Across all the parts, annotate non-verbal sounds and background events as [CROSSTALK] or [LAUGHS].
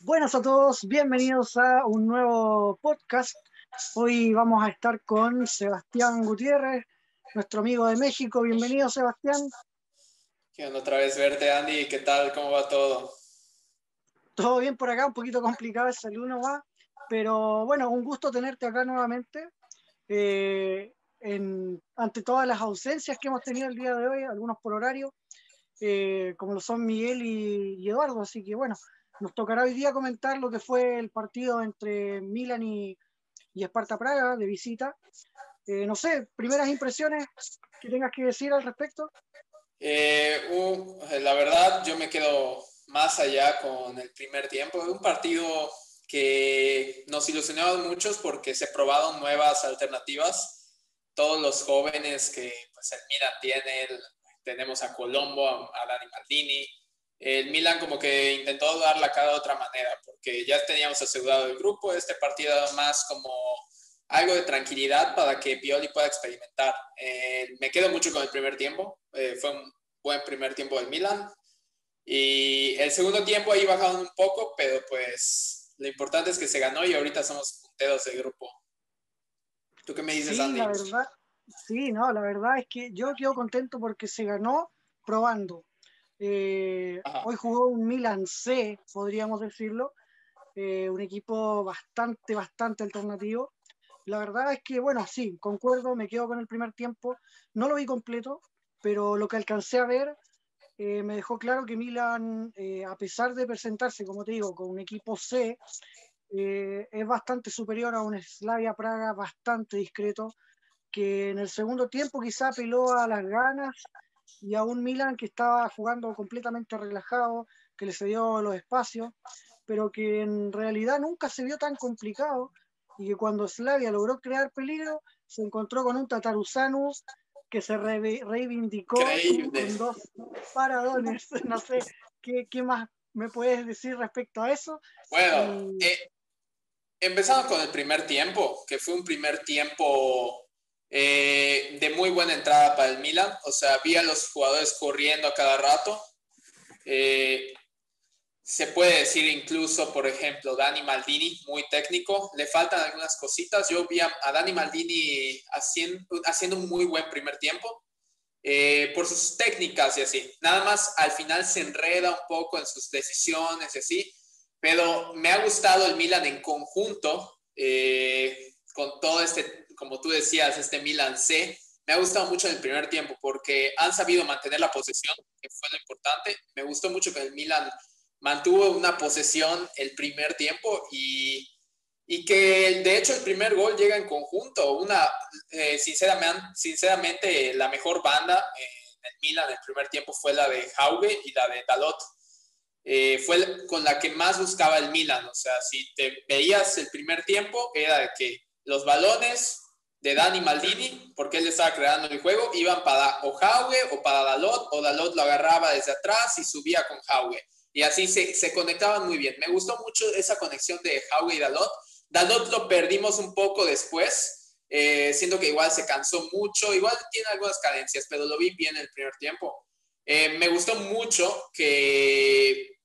Buenas a todos, bienvenidos a un nuevo podcast. Hoy vamos a estar con Sebastián Gutiérrez, nuestro amigo de México. Bienvenido, Sebastián. Quiero otra vez verte, Andy. ¿Qué tal? ¿Cómo va todo? Todo bien por acá, un poquito complicado el salud va, pero bueno, un gusto tenerte acá nuevamente. Eh, ante todas las ausencias que hemos tenido el día de hoy, algunos por horario, eh, como lo son Miguel y, Eduardo. Así que bueno, nos tocará hoy día comentar lo que fue el partido entre Milan y, y Esparta Praga de visita. Eh, no sé, primeras impresiones que tengas que decir al respecto. Uh, la verdad, yo me quedo más allá con el primer tiempo. Un partido que nos ilusionó a muchos porque se probaron nuevas alternativas todos los jóvenes que pues, el Milan tiene, tenemos a Colombo, a, Dani Maldini, el Milan como que intentó dar la cara de otra manera, porque ya teníamos asegurado el grupo, este partido más como algo de tranquilidad para que Pioli pueda experimentar. Eh, me quedo mucho con el primer tiempo, eh, fue un buen primer tiempo del Milan, y el segundo tiempo ahí bajaron un poco, pero pues lo importante es que se ganó y ahorita somos punteros del grupo. ¿Tú qué me dices, sí, La verdad, sí, no, la verdad es que yo quedo contento porque se ganó probando. Eh, hoy jugó un Milan C, podríamos decirlo, eh, un equipo bastante, bastante alternativo. La verdad es que, bueno, sí, concuerdo, me quedo con el primer tiempo. No lo vi completo, pero lo que alcancé a ver eh, me dejó claro que Milan, a pesar de presentarse, como te digo, con un equipo C, eh, es bastante superior a un Slavia Praga bastante discreto, que en el segundo tiempo quizá apeló a las ganas y a un Milan que estaba jugando completamente relajado, que le cedió los espacios, pero que en realidad nunca se vio tan complicado y que cuando Slavia logró crear peligro, se encontró con un Tataruzanu que se reivindicó con dos paradones. [LAUGHS] No sé qué, qué, más me puedes decir respecto a eso. Bueno, eh, empezando con el primer tiempo, que fue un primer tiempo eh, de muy buena entrada para el Milan. O sea, vi a los jugadores corriendo a cada rato. Eh, se puede decir incluso, por ejemplo, Dani Maldini, muy técnico. Le faltan algunas cositas. Yo vi a, Dani Maldini haciendo, haciendo un muy buen primer tiempo. Eh, por sus técnicas y así. Nada más al final se enreda un poco en sus decisiones y así pero me ha gustado el Milan en conjunto, con todo este, como tú decías, este Milan C. Me ha gustado mucho en el primer tiempo porque han sabido mantener la posesión, que fue lo importante. Me gustó mucho que el Milan mantuvo una posesión el primer tiempo y, y que de hecho el primer gol llega en conjunto. Una, eh, sinceramente, sinceramente, la mejor banda en el Milan el primer tiempo fue la de Jauge y la de Dalot eh, fue con la que más buscaba el Milan. O sea, si te veías el primer tiempo, era de que los balones de Dani Maldini, porque él estaba creando el juego, iban para o Jauge o para Dalot, o Dalot lo agarraba desde atrás y subía con Jauge. Y así se, se conectaban muy bien. Me gustó mucho esa conexión de Jauge y Dalot. Dalot lo perdimos un poco después, eh, que igual se cansó mucho, igual tiene algunas carencias, pero lo vi bien el primer tiempo. Eh, me gustó mucho que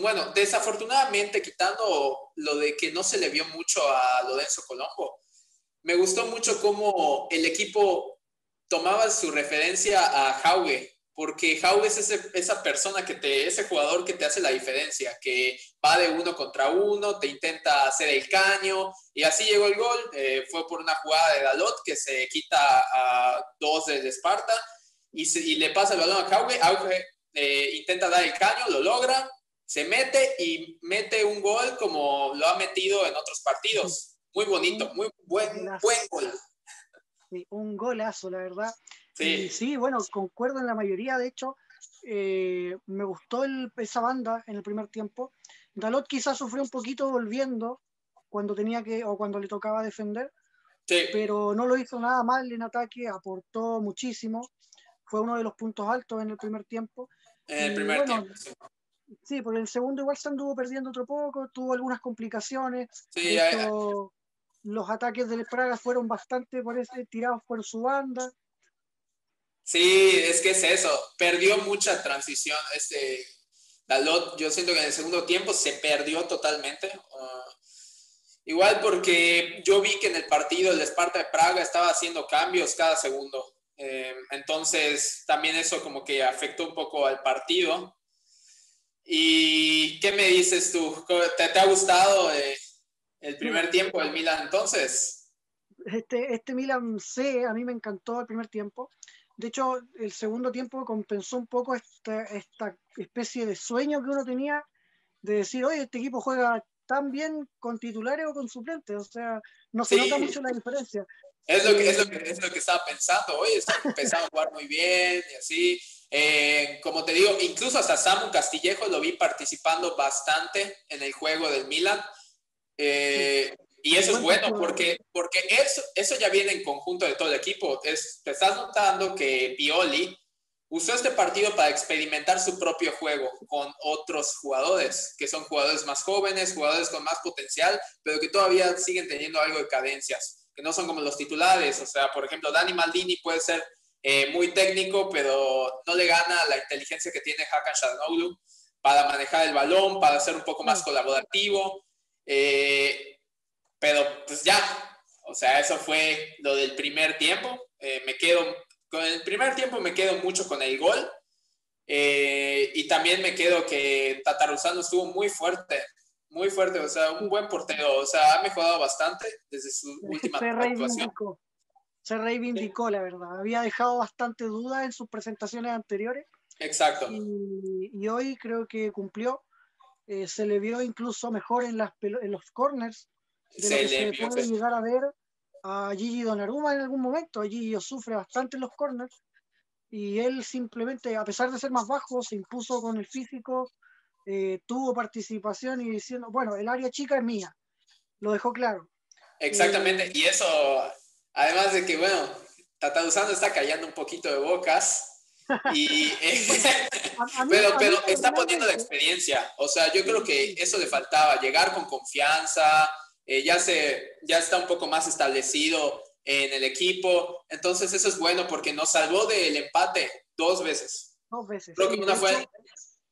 bueno, desafortunadamente, quitando lo de que no se le vio mucho a Lorenzo Colombo, me gustó mucho cómo el equipo tomaba su referencia a Jauge, porque Jauge es esa persona que te, ese jugador que te hace la diferencia, que va de uno contra uno, te intenta hacer el caño, y así llegó el gol. Eh, fue por una jugada de Dalot que se quita a dos del Esparta y, y le pasa el balón a Jauge. Jauge eh, intenta dar el caño, lo logra, se mete y mete un gol como lo ha metido en otros partidos. Muy bonito, muy buen, buen gol. un golazo, la verdad. Sí. sí, bueno, concuerdo en la mayoría. De hecho, eh, me gustó el, esa banda en el primer tiempo. Dalot quizás sufrió un poquito volviendo cuando tenía que o cuando le tocaba defender, sí. pero no lo hizo nada mal en ataque, aportó muchísimo. Fue uno de los puntos altos en el primer tiempo. En el primer tiempo. Sí. porque el segundo igual se anduvo perdiendo otro poco, tuvo algunas complicaciones. Sí, Los ataques del Praga fueron bastante por ese, tirados por su banda. Sí, es que es eso. Perdió mucha transición. Este, Dalot, yo siento que en el segundo tiempo se perdió totalmente. Ah, igual porque yo vi que en el partido el Esparta de Praga estaba haciendo cambios cada segundo. Eh, entonces también eso como que afectó un poco al partido. ¿Y qué me dices tú? ¿Te, te ha gustado eh, el primer tiempo del Milan entonces? Este, este Milan C a mí me encantó el primer tiempo. De hecho, el segundo tiempo compensó un poco esta, esta especie de sueño que uno tenía de decir, oye, este equipo juega tan bien con titulares o con suplentes. O sea, no se nota mucho la diferencia. Es lo, que, es, lo que, es lo que estaba pensando. Oye, está empezando a jugar muy bien y así. Eh, como te digo, incluso hasta Samu Castillejo lo vi participando bastante en el juego del Milan. Eh, y eso es bueno porque, porque eso, eso ya viene en conjunto de todo el equipo. Es, te estás notando que Pioli usó este partido para experimentar su propio juego con otros jugadores, que son jugadores más jóvenes, jugadores con más potencial, pero que todavía siguen teniendo algo de cadencias, que no son como los titulares. O sea, por ejemplo, Dani Maldini puede ser eh, muy técnico, pero no le gana la inteligencia que tiene Hakan Shadanoglu para manejar el balón, para ser un poco más colaborativo. Eh, pero pues ya, o sea, eso fue lo del primer tiempo. Eh, me quedo, con el primer tiempo me quedo mucho con el gol. Eh, y también me quedo que Tataruzano estuvo muy fuerte, muy fuerte, o sea, un buen portero, o sea, ha mejorado bastante desde su última se reivindicó, Se reivindicó, la verdad. Había dejado bastante duda en sus presentaciones anteriores. Exacto. Y, hoy creo que cumplió. Eh, se le vio incluso mejor en, las, en los corners de lo que se puede pues. llegar a ver a Gigi Donnarumma en algún momento. Gigi sufre bastante en los corners y él simplemente, a pesar de ser más bajo, se impuso con el físico, eh, tuvo participación y diciendo, bueno, el área chica es mía. Lo dejó claro. Exactamente, y eso, además de que, bueno, Tata Usando está callando un poquito de bocas. Y, [LAUGHS] pero, pero está poniendo la experiencia. O sea, yo creo que eso le faltaba, llegar con confianza, eh, ya, se, ya está un poco más establecido en el equipo. Entonces eso es bueno porque nos salvó del empate dos veces. Dos veces. Creo que una de, fue... hecho,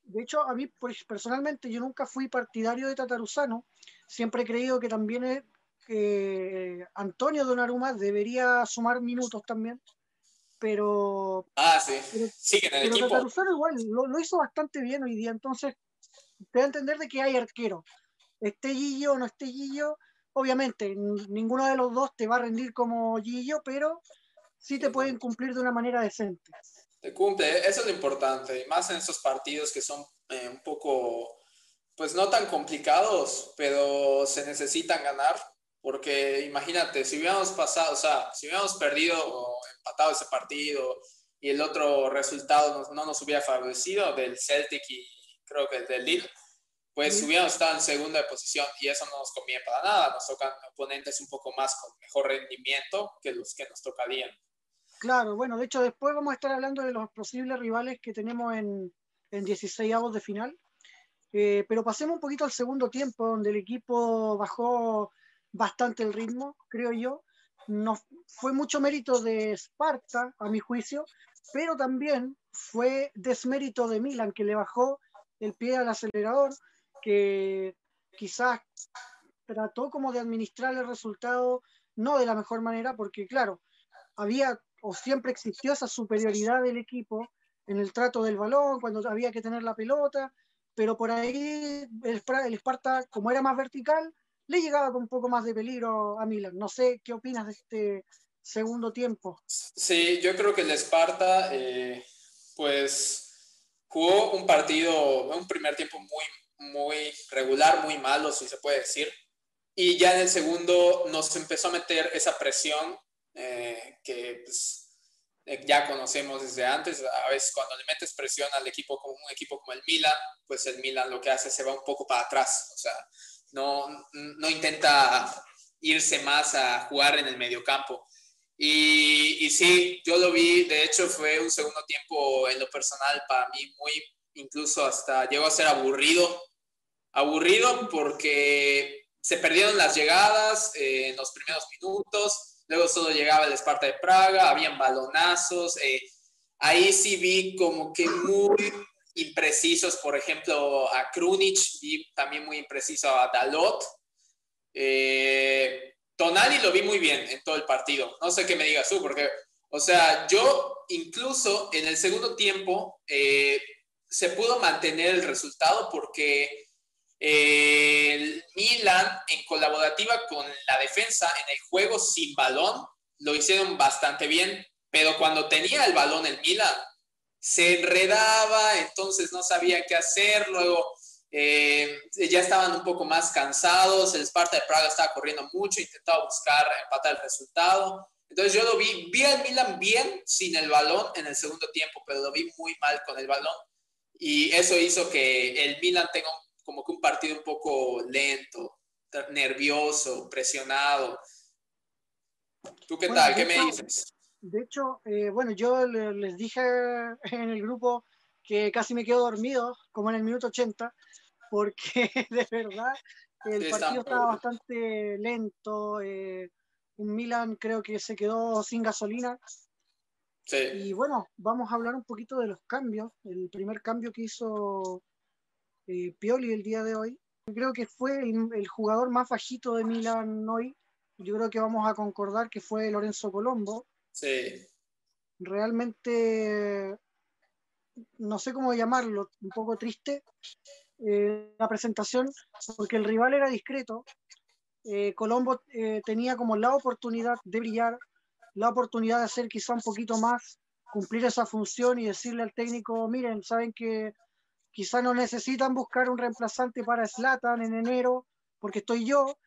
de hecho, a mí pues, personalmente yo nunca fui partidario de Tataruzano. Siempre he creído que también es, eh, Antonio Donnarumma debería sumar minutos también. Pero... Ah, sí. sí, en el pero equipo. Igual lo, lo, hizo bastante bien hoy día. Entonces, te da a entender de que hay arquero esté Gillo o no esté Gillo, obviamente ninguno de los dos te va a rendir como Gillo, pero sí te pueden cumplir de una manera decente. Te cumple, eso es lo importante, y más en esos partidos que son eh, un poco, pues no tan complicados, pero se necesitan ganar, porque imagínate, si hubiéramos pasado, o sea, si hubiéramos perdido empatado ese partido y el otro resultado no, no nos hubiera favorecido del Celtic y creo que del Lille, pues hubiéramos estado en segunda posición y eso no nos conviene para nada. Nos tocan oponentes un poco más con mejor rendimiento que los que nos tocarían. Claro, bueno, de hecho después vamos a estar hablando de los posibles rivales que tenemos en, en 16 avos de final. Eh, pero pasemos un poquito al segundo tiempo, donde el equipo bajó bastante el ritmo, creo yo. No, fue mucho mérito de Sparta, a mi juicio, pero también fue desmérito de Milan, que le bajó el pie al acelerador que quizás trató como de administrar el resultado no de la mejor manera, porque claro, había o siempre existió esa superioridad del equipo en el trato del balón, cuando había que tener la pelota, pero por ahí el, el Sparta, como era más vertical, le llegaba con un poco más de peligro a Milan. No sé qué opinas de este segundo tiempo. Sí, yo creo que el Sparta, eh, pues, jugó un partido, un primer tiempo muy, muy regular, muy malo, si se puede decir. Y ya en el segundo nos empezó a meter esa presión eh, que pues, eh, ya conocemos desde antes. A veces cuando le metes presión al equipo como un equipo como el Milan, pues el Milan lo que hace se va un poco para atrás. O sea, no, no intenta irse más a jugar en el mediocampo. Y, y sí, yo lo vi, de hecho fue un segundo tiempo en lo personal para mí muy, incluso hasta llegó a ser aburrido aburrido porque se perdieron las llegadas eh, en los primeros minutos, luego solo llegaba el Esparta de Praga, habían balonazos, eh, ahí sí vi como que muy imprecisos, por ejemplo, a Krunic, vi también muy impreciso a Dalot. Eh, Tonali lo vi muy bien en todo el partido. No sé qué me digas tú, porque, o sea, yo incluso en el segundo tiempo eh, se pudo mantener el resultado porque eh, el Milan, en colaborativa con la defensa en el juego sin balón, lo hicieron bastante bien, pero cuando tenía el balón el Milan, se enredaba, entonces no sabía qué hacer, luego eh, ya estaban un poco más cansados, el Sparta de Praga estaba corriendo mucho, intentaba buscar empatar el resultado. Entonces yo lo vi, vi al Milan bien sin el balón en el segundo tiempo, pero lo vi muy mal con el balón. Y eso hizo que el Milan tenga como que un partido un poco lento, nervioso, presionado. ¿Tú qué tal? ¿Qué me dices? De hecho, eh, bueno, yo les dije [LAUGHS] en el grupo que casi me quedo dormido, como en el minuto 80, porque [LAUGHS] de verdad el partido estaba bastante lento. Eh, un Milan creo que se quedó sin gasolina. Sí. Y bueno, vamos a hablar un poquito de los cambios. El primer cambio que hizo eh, Pioli el día de hoy, creo que fue el, jugador más bajito de Milan hoy. Yo creo que vamos a concordar que fue Lorenzo Colombo. Sí. Realmente, no sé cómo llamarlo, un poco triste eh, la presentación, porque el rival era discreto. Eh, Colombo eh, tenía como la oportunidad de brillar, la oportunidad de hacer quizá un poquito más, cumplir esa función y decirle al técnico, miren, saben que quizá no necesitan buscar un reemplazante para Slatan en enero, porque estoy yo,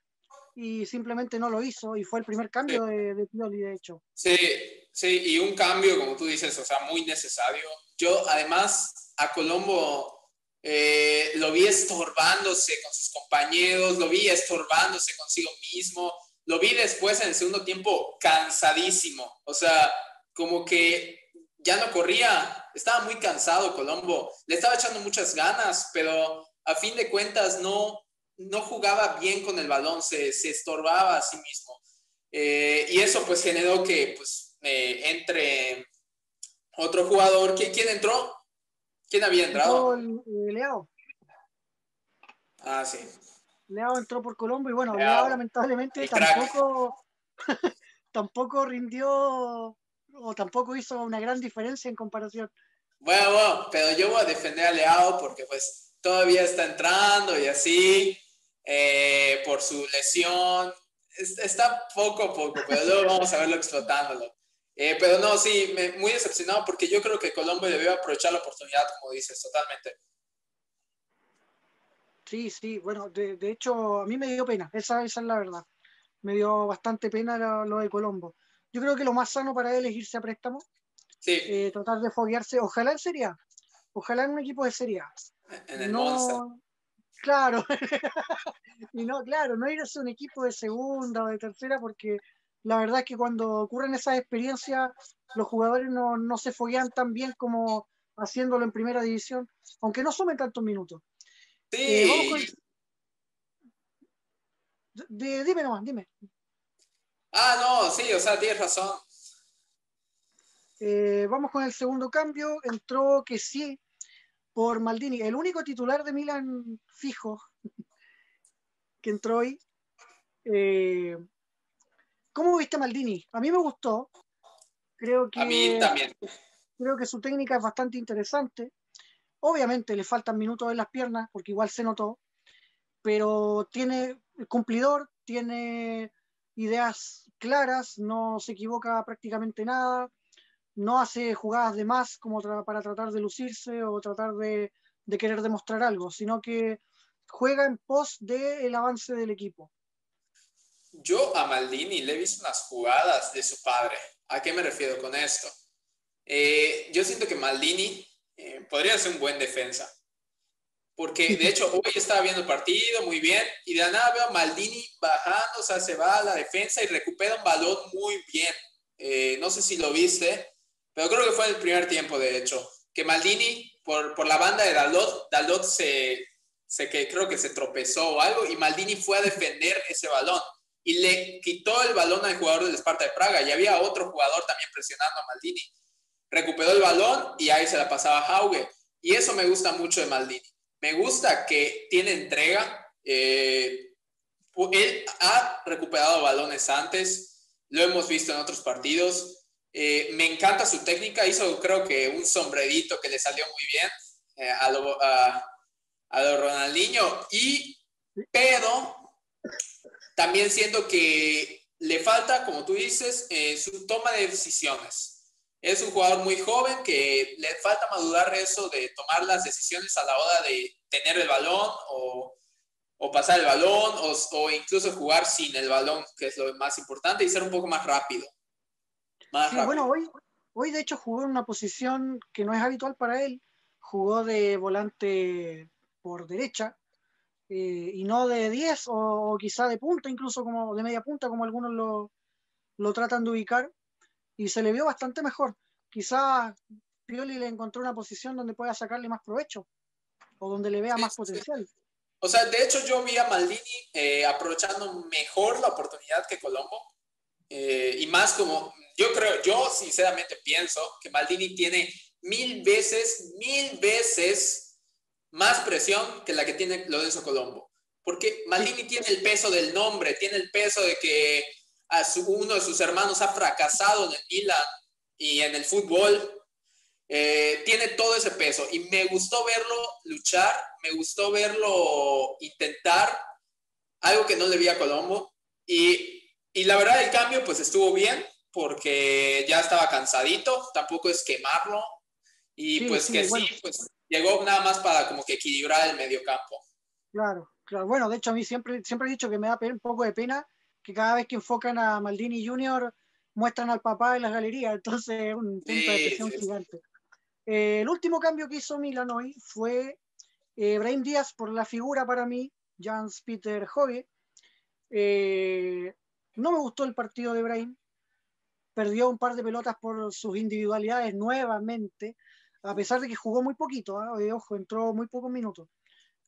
y simplemente no lo hizo, y fue el primer cambio de, de Pioli, de hecho. Sí, sí, y un cambio, como tú dices, o sea, muy necesario. Yo, además, a Colombo eh, lo vi estorbándose con sus compañeros, lo vi estorbándose consigo mismo, lo vi después en el segundo tiempo cansadísimo, o sea, como que ya no corría, estaba muy cansado Colombo, le estaba echando muchas ganas, pero a fin de cuentas no, no jugaba bien con el balón, se, se estorbaba a sí mismo. Eh, y eso pues generó que pues eh, entre otro jugador, ¿quién, ¿quién entró? ¿Quién había entrado? Eh, Leao. Ah, sí. Leao entró por Colombo y bueno, Leao, lamentablemente tampoco, [LAUGHS] tampoco rindió o tampoco hizo una gran diferencia en comparación. Bueno, bueno, pero yo voy a defender a Leao porque pues todavía está entrando y así, eh, por su lesión. Está poco a poco, pero luego vamos a verlo explotándolo. Eh, pero no, sí, muy decepcionado porque yo creo que Colombia debió aprovechar la oportunidad, como dices, totalmente. Sí, sí, bueno, de, hecho a mí me dio pena, esa, esa, es la verdad. Me dio bastante pena lo, de Colombo. Yo creo que lo más sano para él es irse a préstamo, sí. Eh, tratar de foguearse, ojalá en Serie ojalá en un equipo de Serie En el no, Claro, [LAUGHS] y no, claro, no irse a un equipo de segunda o de tercera porque la verdad es que cuando ocurren esas experiencias, los jugadores no, no se foguean tan bien como haciéndolo en primera división, aunque no sumen tantos minutos. Sí. Eh, dime nomás, dime. Ah, no, sí, o sea, tienes razón. Eh, vamos con el segundo cambio. Entró que sí por Maldini, el único titular de Milan fijo [LAUGHS] que entró hoy. Eh, ¿Cómo viste Maldini? A mí me gustó. Creo que, a mí también. Creo que su técnica es bastante interesante. Obviamente le faltan minutos en las piernas, porque igual se notó, pero tiene cumplidor, tiene ideas claras, no se equivoca prácticamente nada, no hace jugadas de más como para tratar de lucirse o tratar de, de, querer demostrar algo, sino que juega en pos del avance del equipo. Yo a Maldini le he visto unas jugadas de su padre. ¿A qué me refiero con esto? Eh, yo siento que Maldini eh, podría ser un buen defensa. Porque de hecho [LAUGHS] hoy estaba viendo el partido muy bien y de nada veo a Maldini bajando, o sea, se va a la defensa y recupera un balón muy bien. Eh, no sé si lo viste, pero creo que fue en el primer tiempo, de hecho, que Maldini por, por la banda de Dalot, Dalot se, se que creo que se tropezó o algo y Maldini fue a defender ese balón y le quitó el balón al jugador del Esparta de Praga y había otro jugador también presionando a Maldini. Recuperó el balón y ahí se la pasaba a Hauge. Y eso me gusta mucho de Maldini. Me gusta que tiene entrega. Eh, él ha recuperado balones antes, lo hemos visto en otros partidos. Eh, me encanta su técnica, hizo creo que un sombrerito que le salió muy bien eh, a, lo, Ronaldinho, y, pero también siento que le falta, como tú dices, eh, su toma de decisiones. Es un jugador muy joven que le falta madurar eso de tomar las decisiones a la hora de tener el balón o pasar el balón o, incluso jugar sin el balón, que es lo más importante, y ser un poco más rápido. Sí, bueno, hoy, hoy de hecho jugó en una posición que no es habitual para él, jugó de volante por derecha eh, y no de 10 o, quizá de punta, incluso como de media punta, como algunos lo, lo tratan de ubicar, y se le vio bastante mejor. Quizá Pioli le encontró una posición donde pueda sacarle más provecho o donde le vea más potencial. O sea, de hecho yo vi a Maldini eh, aprovechando mejor la oportunidad que Colombo. Eh, y más como, yo creo, yo sinceramente pienso que Maldini tiene mil veces, mil veces más presión que la que tiene Lorenzo Colombo. Porque Maldini tiene el peso del nombre, tiene el peso de que a uno de sus hermanos ha fracasado en el Milan y en el fútbol. Eh, tiene todo ese peso y me gustó verlo luchar, me gustó verlo intentar algo que no le vi a Colombo y, y la verdad el cambio pues estuvo bien porque ya estaba cansadito, tampoco es quemarlo y pues que sí, pues llegó nada más para como que equilibrar el medio campo. Claro, claro. Bueno, de hecho a mí siempre, siempre he dicho que me da un poco de pena que cada vez que enfocan a Maldini Jr. muestran al papá en las galerías, entonces es un punto de presión gigante. Eh, el último cambio que hizo Milan hoy fue eh, Brahim Díaz por la figura para mí, Jans Peter Hove. Eh, no me gustó el partido de Brahim. Perdió un par de pelotas por sus individualidades nuevamente, a pesar de que jugó muy poquito. ¿ah? Ojo, entró muy pocos minutos.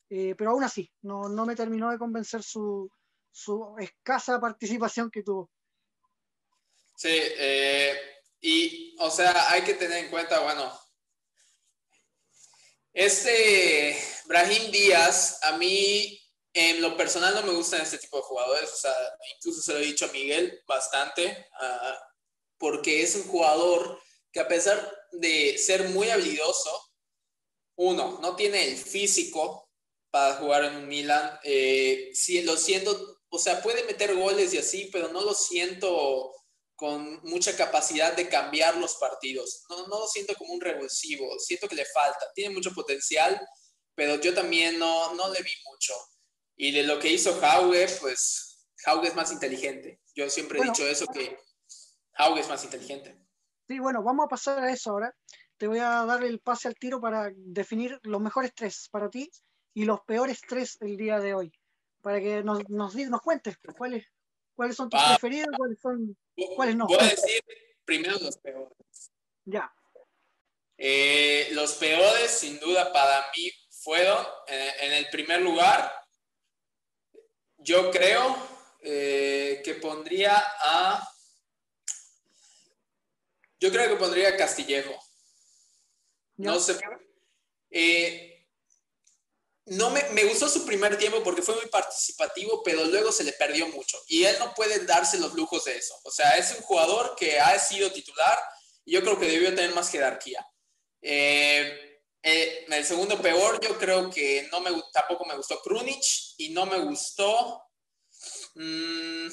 pero aún así, no, no, me terminó de convencer su, su escasa participación que tuvo. Sí, y o sea, hay que tener en cuenta, bueno, este Brahim Díaz, a mí en lo personal no me gustan este tipo de jugadores, o sea, incluso se lo he dicho a Miguel bastante, porque es un jugador que a pesar de ser muy habilidoso, uno, no tiene el físico para jugar en un Milan, eh, si lo siento, o sea, puede meter goles y así, pero no lo siento con mucha capacidad de cambiar los partidos. No, no lo siento como un revulsivo, siento que le falta, tiene mucho potencial, pero yo también no, no le vi mucho. Y de lo que hizo Hauge, pues Hauge es más inteligente. Yo siempre he dicho eso, que Hauge es más inteligente. Sí, bueno, vamos a pasar a eso ahora. Te voy a dar el pase al tiro para definir los mejores tres para ti y los peores tres el día de hoy. Para que nos, nos, nos cuentes cuáles, cuáles son tus preferidos, cuáles son ¿Cuáles no? Voy a decir primero los peores. Ya. Eh, los peores, sin duda, para mí fueron, en, el primer lugar, yo creo eh, que pondría a. Yo creo que pondría Castillejo. No sé. Eh, no me, me, gustó su primer tiempo porque fue muy participativo, pero luego se le perdió mucho. Y él no puede darse los lujos de eso. O sea, es un jugador que ha sido titular y yo creo que debió tener más jerarquía. Eh, eh, el segundo peor, yo creo que no me, tampoco me gustó Krunic y no me gustó. Mmm,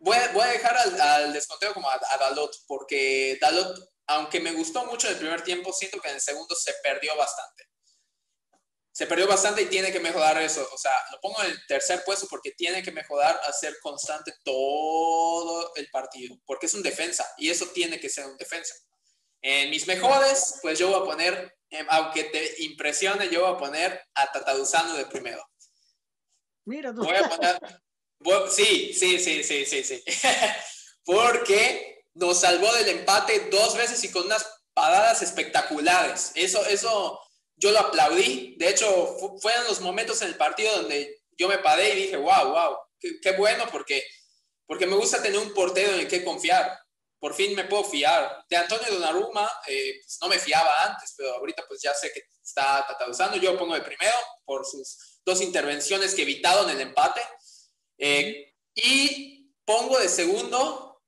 voy, a, voy, a, dejar al, al desconteo como a, a, Dalot, porque Dalot, aunque me gustó mucho en el primer tiempo, siento que en el segundo se perdió bastante se perdió bastante y tiene que mejorar eso. O sea, lo pongo en el tercer puesto porque tiene que mejorar a ser constante todo el partido, porque es un defensa y eso tiene que ser un defensa. En mis mejores, pues yo voy a poner, em, aunque te impresione, yo voy a poner a Tataduzano de primero. Mira tú. Voy a poner, sí, sí, sí, sí, sí, sí. [LAUGHS] porque nos salvó del empate dos veces y con unas paradas espectaculares. Eso, eso yo lo aplaudí. De hecho, fueron los momentos en el partido donde yo me paré y dije, wow, wow, qué, bueno, porque, porque me gusta tener un portero en el que confiar. por fin me puedo fiar. De Antonio Donnarumma, eh, pues no me fiaba antes, pero ahorita pues ya sé que está usando. Yo pongo de primero por sus dos intervenciones que evitaron el empate. Eh, y pongo de segundo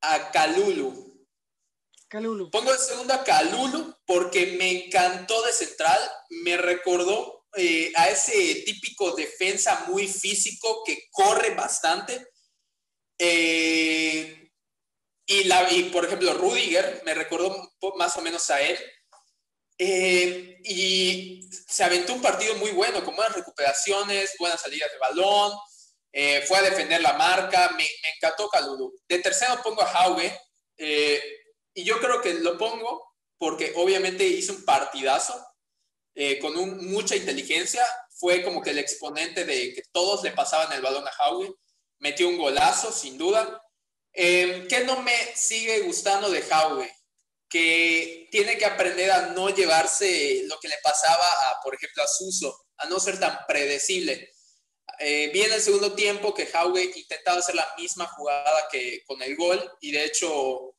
a Calulu. Calulu. Pongo de segundo a Calulu porque me encantó de central. Me recordó eh, a ese típico defensa muy físico que corre bastante. Eh, y, la, y por ejemplo, Rudiger me recordó más o menos a él. Eh, y se aventó un partido muy bueno, con buenas recuperaciones, buenas salidas de balón, eh, fue a defender la marca, me, me encantó Calulu. De tercero pongo a Jauge, eh, y yo creo que lo pongo porque obviamente hizo un partidazo, con mucha inteligencia, fue como que el exponente de que todos le pasaban el balón a Jauge, metió un golazo, sin duda, eh, ¿Qué no me sigue gustando de Jauge? Que tiene que aprender a no llevarse lo que le pasaba a, por ejemplo, a Suso, a no ser tan predecible. Eh, viene el segundo tiempo que Jauge intentaba hacer la misma jugada que con el gol y de hecho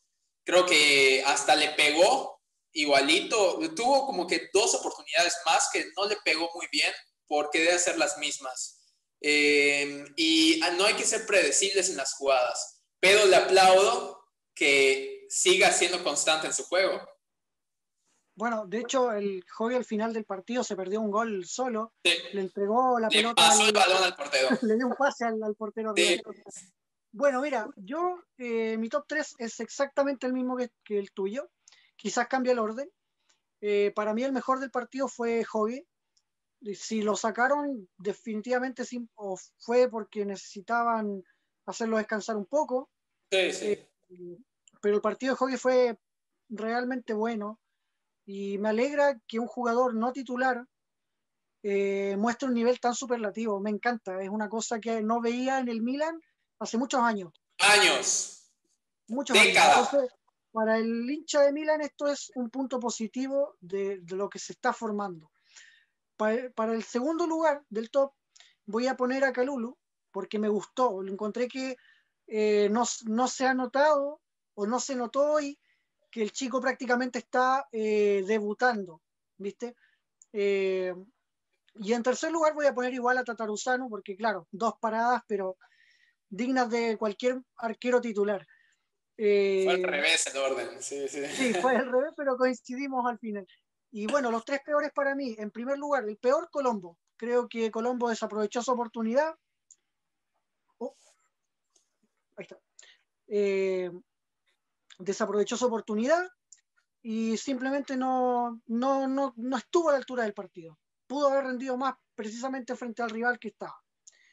creo que hasta le pegó igualito. Tuvo como que dos oportunidades más que no le pegó muy bien porque debe hacer las mismas. Eh, y no hay que ser predecibles en las jugadas pero le aplaudo que siga siendo constante en su juego. Bueno, de hecho, el Joey al final del partido se perdió un gol solo. Le entregó la pelota. Pasó el balón al portero. [LAUGHS] le dio un pase al, portero. Bueno, mira, yo, eh, mi top 3 es exactamente el mismo que, el tuyo. Quizás cambia el orden. Eh, para mí, el mejor del partido fue Joey. Si lo sacaron, definitivamente sí, o fue porque necesitaban hacerlo descansar un poco. Eh, pero el partido de hockey fue realmente bueno y me alegra que un jugador no titular eh, muestre un nivel tan superlativo. Me encanta, es una cosa que no veía en el Milan hace muchos años. Años. Muchos años. para el hincha de Milan esto es un punto positivo de, lo que se está formando. Para, para, el segundo lugar del top voy a poner a Calulu porque me gustó. Lo encontré que eh, no, se ha notado o no se notó hoy que el chico prácticamente está eh, debutando, ¿viste? Eh, y en tercer lugar voy a poner igual a Tataruzano, porque claro, dos paradas, pero dignas de cualquier arquero titular. fue al revés el orden, sí, sí. Sí, fue al revés, pero coincidimos al final. Y bueno, los tres peores para mí, en primer lugar, el peor Colombo. Creo que Colombo desaprovechó su oportunidad, ahí está, eh, desaprovechó su oportunidad y simplemente no, no, no, no, estuvo a la altura del partido. Pudo haber rendido más precisamente frente al rival que estaba.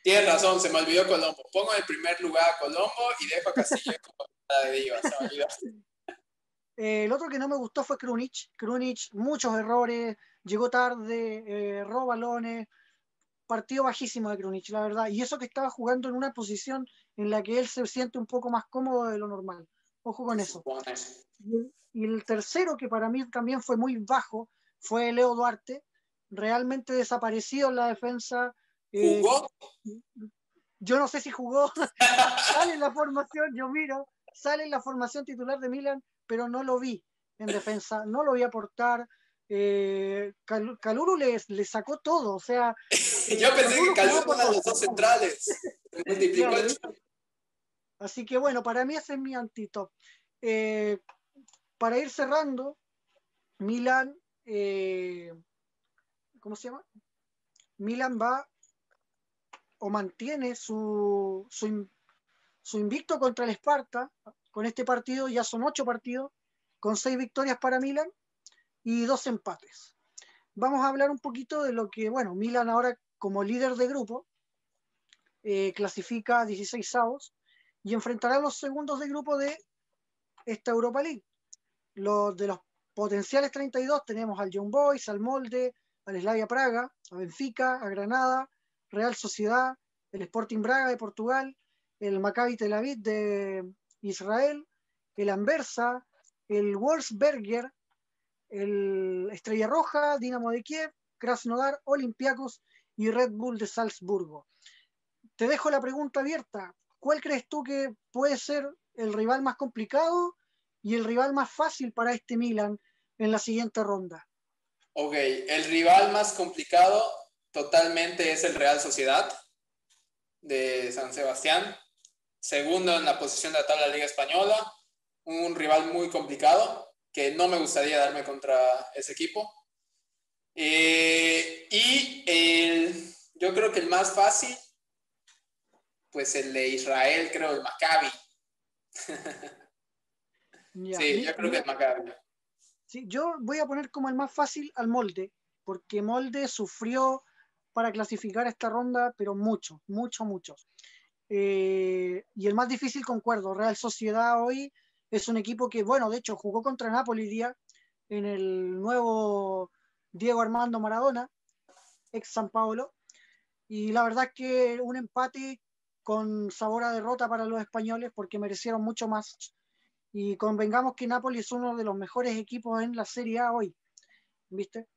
Tienes razón, se me olvidó Colombo. Pongo en primer lugar a Colombo y dejo a Casillas como de Diva, eh, el otro que no me gustó fue Krunic. Krunic, muchos errores, llegó tarde, eh, robó balones, partido bajísimo de Krunic, la verdad. Y eso que estaba jugando en una posición en la que él se siente un poco más cómodo de lo normal. Ojo con eso. Y el, tercero, que para mí también fue muy bajo, fue Leo Duarte, realmente desaparecido en la defensa. Eh, ¿Jugó? Yo no sé si jugó. [LAUGHS] sale en la formación, yo miro, sale en la formación titular de Milan, pero no lo vi en defensa, no lo vi aportar eh, Caluru le, le, sacó todo, o sea... [LAUGHS] Yo pensé que Caluru era los dos centrales. [LAUGHS] Así que bueno, para mí ese es mi antitop. Eh, para ir cerrando, Milan, eh, ¿cómo se llama? Milan va o mantiene su, su, invicto contra el Esparta. Con este partido ya son ocho partidos, con seis victorias para Milan y dos empates. Vamos a hablar un poquito de lo que, bueno, Milan ahora como líder de grupo eh, clasifica 16 avos y enfrentará a los segundos de grupo de esta Europa League. Los de los potenciales 32 tenemos al Young Boys, al Molde, al Slavia Praga, a Benfica, a Granada, Real Sociedad, el Sporting Braga de Portugal, el Maccabi Tel Aviv de Israel, el Anversa, el Wolfsberger, el Estrella Roja, Dinamo de Kiev, Krasnodar, Olympiacos y Red Bull de Salzburgo. Te dejo la pregunta abierta. ¿Cuál crees tú que puede ser el rival más complicado y el rival más fácil para este Milan en la siguiente ronda. Ok, el rival más complicado totalmente es el Real Sociedad de San Sebastián, segundo en la posición de la tabla de la Liga Española, un rival muy complicado que no me gustaría darme contra ese equipo. Eh, y el, yo creo que el más fácil, pues el de Israel, creo, el Maccabi. [LAUGHS] sí, yo creo que el Maccabi. Sí, yo voy a poner como el más fácil al Molde, porque Molde sufrió para clasificar esta ronda, pero mucho, mucho, mucho. Eh, y el más difícil, concuerdo, Real Sociedad hoy es un equipo que, bueno, de hecho jugó contra Napoli día en el nuevo Diego Armando Maradona, ex San Paulo, y la verdad es que un empate con sabor a derrota para los españoles porque merecieron mucho más. Y convengamos que Napoli es uno de los mejores equipos en la Serie A hoy, ¿viste?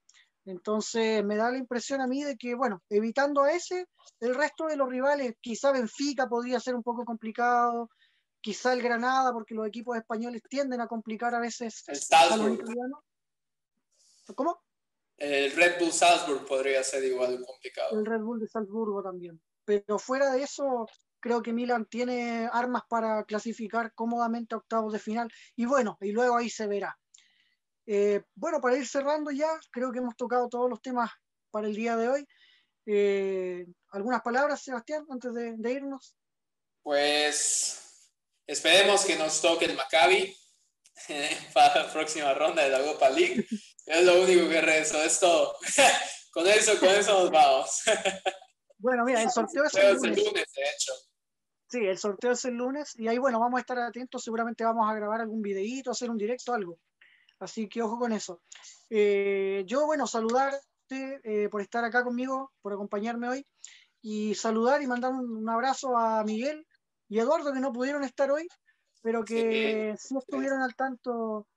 Entonces me da la impresión a mí de que, bueno, evitando a ese, el resto de los rivales, quizá Benfica podría ser un poco complicado, quizá el Granada, porque los equipos españoles tienden a complicar a veces a los italianos. ¿Cómo? El Red Bull Salzburg podría ser igual complicado. El Red Bull de Salzburgo también. Pero fuera de eso, creo que Milan tiene armas para clasificar cómodamente a octavos de final. Y bueno, y luego ahí se verá. Eh, bueno, para ir cerrando ya, creo que hemos tocado todos los temas para el día de hoy. Eh, ¿Algunas palabras, Sebastián, antes de, irnos? Pues esperemos que nos toque el Maccabi [LAUGHS] para la próxima ronda de la Copa League. Es lo único que rezo, es todo. [LAUGHS] con eso, con eso nos vamos. [LAUGHS] bueno, mira, el sorteo es el lunes. de hecho. Sí, el sorteo es el lunes y ahí, bueno, vamos a estar atentos. Seguramente vamos a grabar algún videíto, hacer un directo, algo. Así que ojo con eso. Eh, yo, bueno, saludarte eh, por estar acá conmigo, por acompañarme hoy, y saludar y mandar un, abrazo a Miguel y Eduardo que no pudieron estar hoy, pero que sí, estuvieron al tanto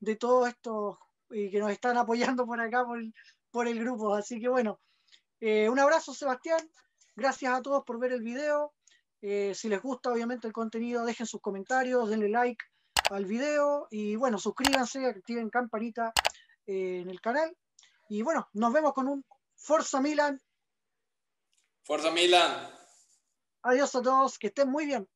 de todo esto y que nos están apoyando por acá, por, el grupo. Así que bueno, eh, un abrazo Sebastián, gracias a todos por ver el video. si les gusta obviamente el contenido, dejen sus comentarios, denle like, al video y bueno, suscríbanse, activen campanita eh, en el canal y bueno, nos vemos con un Forza Milan. Forza Milan. Adiós a todos, que estén muy bien.